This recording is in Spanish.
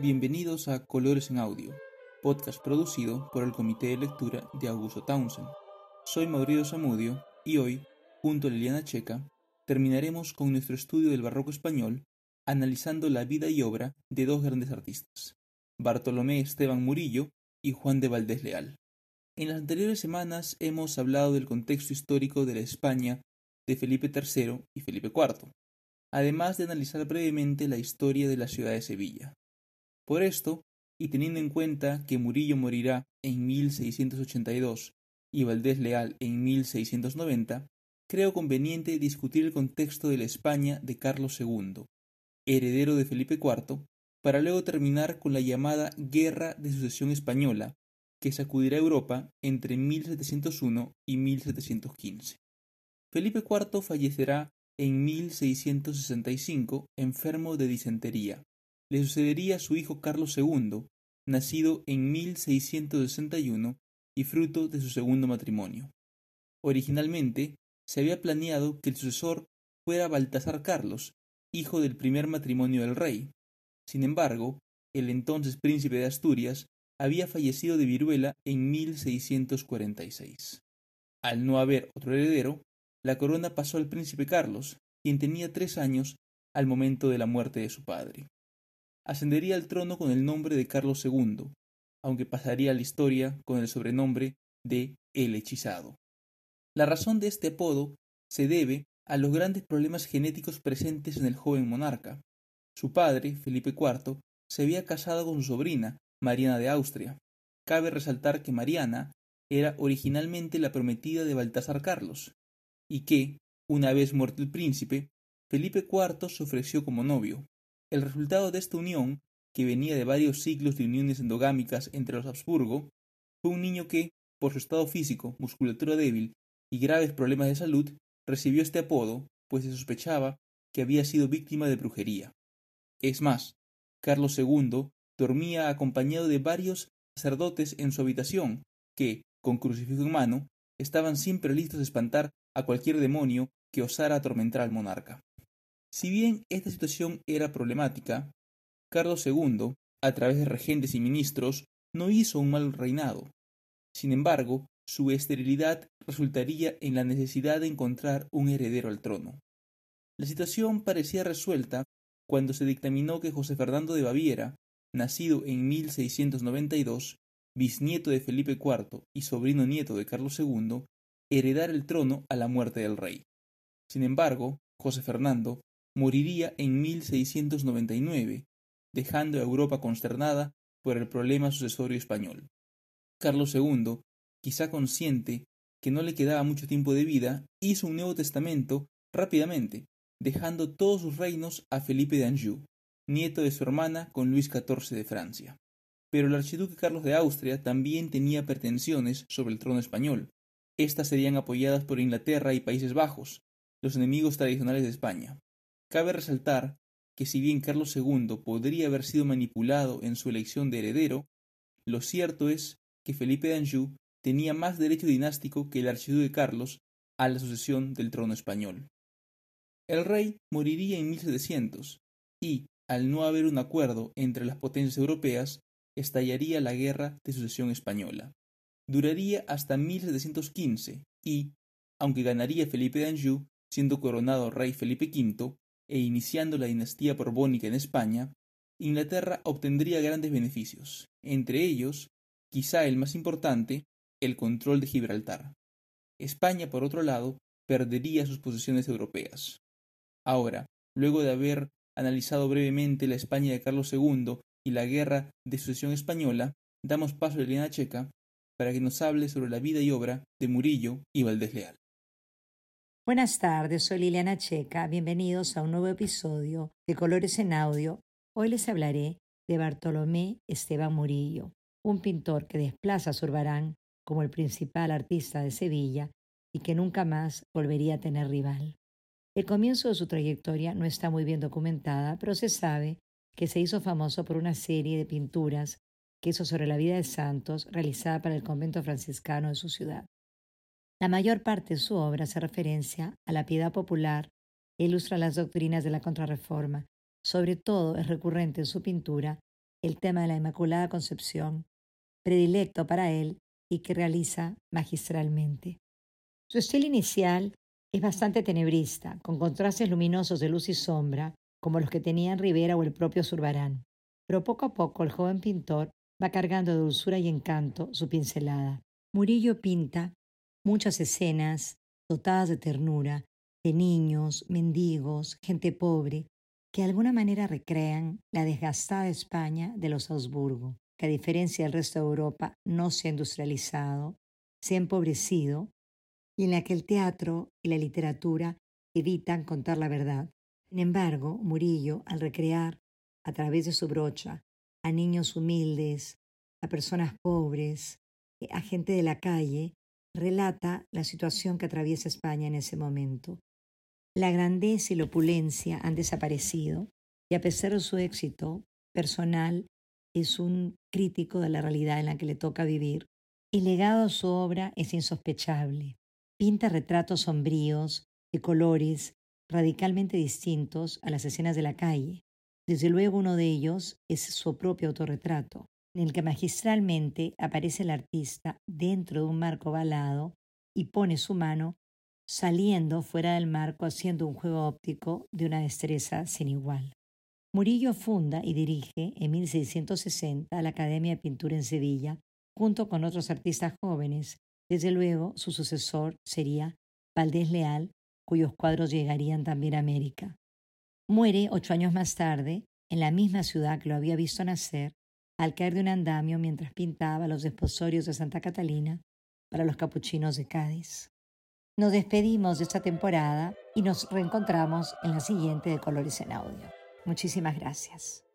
Bienvenidos a Colores en Audio, podcast producido por el Comité de Lectura de Augusto Townsend. Soy Mauricio Zamudio y hoy, junto a Liliana Checa, terminaremos con nuestro estudio del barroco español analizando la vida y obra de dos grandes artistas, Bartolomé Esteban Murillo y Juan de Valdés Leal. En las anteriores semanas hemos hablado del contexto histórico de la España de Felipe III y Felipe IV, además de analizar brevemente la historia de la ciudad de Sevilla. Por esto, y teniendo en cuenta que Murillo morirá en 1682 y Valdés Leal en 1690, creo conveniente discutir el contexto de la España de Carlos II, heredero de Felipe IV, para luego terminar con la llamada Guerra de Sucesión Española, que sacudirá Europa entre 1701 y 1715. Felipe IV fallecerá en 1665 enfermo de disentería, le sucedería su hijo Carlos II, nacido en 1661 y fruto de su segundo matrimonio. Originalmente, se había planeado que el sucesor fuera Baltasar Carlos, hijo del primer matrimonio del rey. Sin embargo, el entonces príncipe de Asturias había fallecido de viruela en 1646. Al no haber otro heredero, la corona pasó al príncipe Carlos, quien tenía tres años al momento de la muerte de su padre ascendería al trono con el nombre de Carlos II, aunque pasaría a la historia con el sobrenombre de El Hechizado. La razón de este apodo se debe a los grandes problemas genéticos presentes en el joven monarca. Su padre, Felipe IV, se había casado con su sobrina, Mariana de Austria. Cabe resaltar que Mariana era originalmente la prometida de Baltasar Carlos, y que, una vez muerto el príncipe, Felipe IV se ofreció como novio. El resultado de esta unión, que venía de varios siglos de uniones endogámicas entre los Habsburgo, fue un niño que, por su estado físico, musculatura débil y graves problemas de salud, recibió este apodo, pues se sospechaba que había sido víctima de brujería. Es más, Carlos II dormía acompañado de varios sacerdotes en su habitación, que, con crucifijo en mano, estaban siempre listos a espantar a cualquier demonio que osara atormentar al monarca. Si bien esta situación era problemática, Carlos II, a través de regentes y ministros, no hizo un mal reinado. Sin embargo, su esterilidad resultaría en la necesidad de encontrar un heredero al trono. La situación parecía resuelta cuando se dictaminó que José Fernando de Baviera, nacido en 1692, bisnieto de Felipe IV y sobrino nieto de Carlos II, heredara el trono a la muerte del rey. Sin embargo, José Fernando moriría en 1699, dejando a Europa consternada por el problema sucesorio español. Carlos II, quizá consciente que no le quedaba mucho tiempo de vida, hizo un Nuevo Testamento rápidamente, dejando todos sus reinos a Felipe de Anjou, nieto de su hermana con Luis XIV de Francia. Pero el archiduque Carlos de Austria también tenía pretensiones sobre el trono español. Estas serían apoyadas por Inglaterra y Países Bajos, los enemigos tradicionales de España. Cabe resaltar que si bien Carlos II podría haber sido manipulado en su elección de heredero, lo cierto es que Felipe de Anjou tenía más derecho dinástico que el archiduque Carlos a la sucesión del trono español. El rey moriría en 1700 y, al no haber un acuerdo entre las potencias europeas, estallaría la guerra de sucesión española. Duraría hasta 1715 y, aunque ganaría Felipe de Anjou, siendo coronado rey Felipe V, e iniciando la dinastía borbónica en España, Inglaterra obtendría grandes beneficios, entre ellos, quizá el más importante, el control de Gibraltar. España, por otro lado, perdería sus posesiones europeas. Ahora, luego de haber analizado brevemente la España de Carlos II y la guerra de sucesión española, damos paso a Elena Checa para que nos hable sobre la vida y obra de Murillo y Valdés Leal. Buenas tardes, soy Liliana Checa. Bienvenidos a un nuevo episodio de Colores en Audio. Hoy les hablaré de Bartolomé Esteban Murillo, un pintor que desplaza a Zurbarán como el principal artista de Sevilla y que nunca más volvería a tener rival. El comienzo de su trayectoria no está muy bien documentada, pero se sabe que se hizo famoso por una serie de pinturas que hizo sobre la vida de santos realizada para el convento franciscano de su ciudad. La mayor parte de su obra hace referencia a la piedad popular e ilustra las doctrinas de la Contrarreforma. Sobre todo es recurrente en su pintura el tema de la Inmaculada Concepción, predilecto para él y que realiza magistralmente. Su estilo inicial es bastante tenebrista, con contrastes luminosos de luz y sombra, como los que tenían Rivera o el propio Zurbarán. Pero poco a poco el joven pintor va cargando de dulzura y encanto su pincelada. Murillo pinta muchas escenas dotadas de ternura, de niños, mendigos, gente pobre, que de alguna manera recrean la desgastada España de los Habsburgo, que a diferencia del resto de Europa no se ha industrializado, se ha empobrecido, y en la que el teatro y la literatura evitan contar la verdad. Sin embargo, Murillo, al recrear a través de su brocha a niños humildes, a personas pobres, a gente de la calle, relata la situación que atraviesa España en ese momento. La grandeza y la opulencia han desaparecido y a pesar de su éxito personal, es un crítico de la realidad en la que le toca vivir. El legado de su obra es insospechable. Pinta retratos sombríos, de colores radicalmente distintos a las escenas de la calle. Desde luego uno de ellos es su propio autorretrato, en el que magistralmente aparece el artista dentro de un marco balado y pone su mano saliendo fuera del marco haciendo un juego óptico de una destreza sin igual. Murillo funda y dirige en 1660 la Academia de Pintura en Sevilla, junto con otros artistas jóvenes. Desde luego, su sucesor sería Valdés Leal, cuyos cuadros llegarían también a América. Muere ocho años más tarde, en la misma ciudad que lo había visto nacer, al caer de un andamio mientras pintaba los desposorios de Santa Catalina para los capuchinos de Cádiz. Nos despedimos de esta temporada y nos reencontramos en la siguiente de Colores en Audio. Muchísimas gracias.